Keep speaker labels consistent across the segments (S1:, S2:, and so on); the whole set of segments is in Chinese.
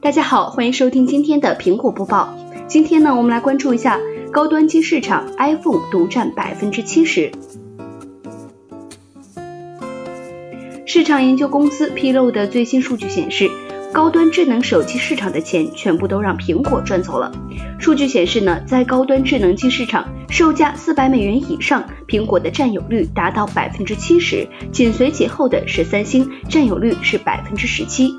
S1: 大家好，欢迎收听今天的苹果播报。今天呢，我们来关注一下高端机市场，iPhone 独占百分之七十。市场研究公司披露的最新数据显示，高端智能手机市场的钱全部都让苹果赚走了。数据显示呢，在高端智能机市场，售价四百美元以上，苹果的占有率达到百分之七十，紧随其后的是三星，占有率是百分之十七。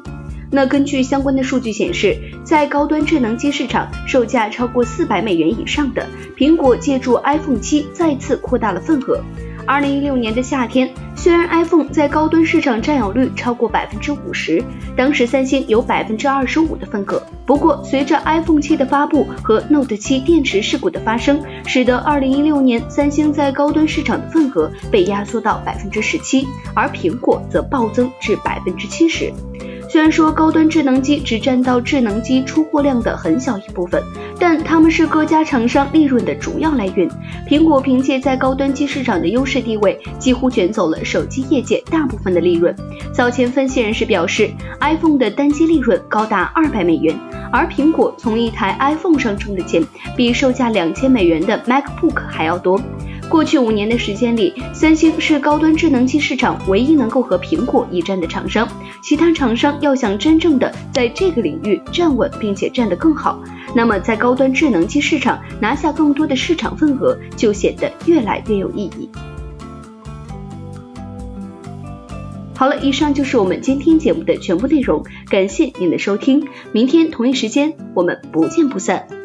S1: 那根据相关的数据显示，在高端智能机市场售价超过四百美元以上的，苹果借助 iPhone 七再次扩大了份额。二零一六年的夏天，虽然 iPhone 在高端市场占有率超过百分之五十，当时三星有百分之二十五的份额。不过，随着 iPhone 七的发布和 Note 七电池事故的发生，使得二零一六年三星在高端市场的份额被压缩到百分之十七，而苹果则暴增至百分之七十。虽然说高端智能机只占到智能机出货量的很小一部分，但它们是各家厂商利润的主要来源。苹果凭借在高端机市场的优势地位，几乎卷走了手机业界大部分的利润。早前分析人士表示，iPhone 的单机利润高达二百美元，而苹果从一台 iPhone 上挣的钱，比售价两千美元的 MacBook 还要多。过去五年的时间里，三星是高端智能机市场唯一能够和苹果一战的厂商。其他厂商要想真正的在这个领域站稳，并且站得更好，那么在高端智能机市场拿下更多的市场份额，就显得越来越有意义。好了，以上就是我们今天节目的全部内容，感谢您的收听，明天同一时间我们不见不散。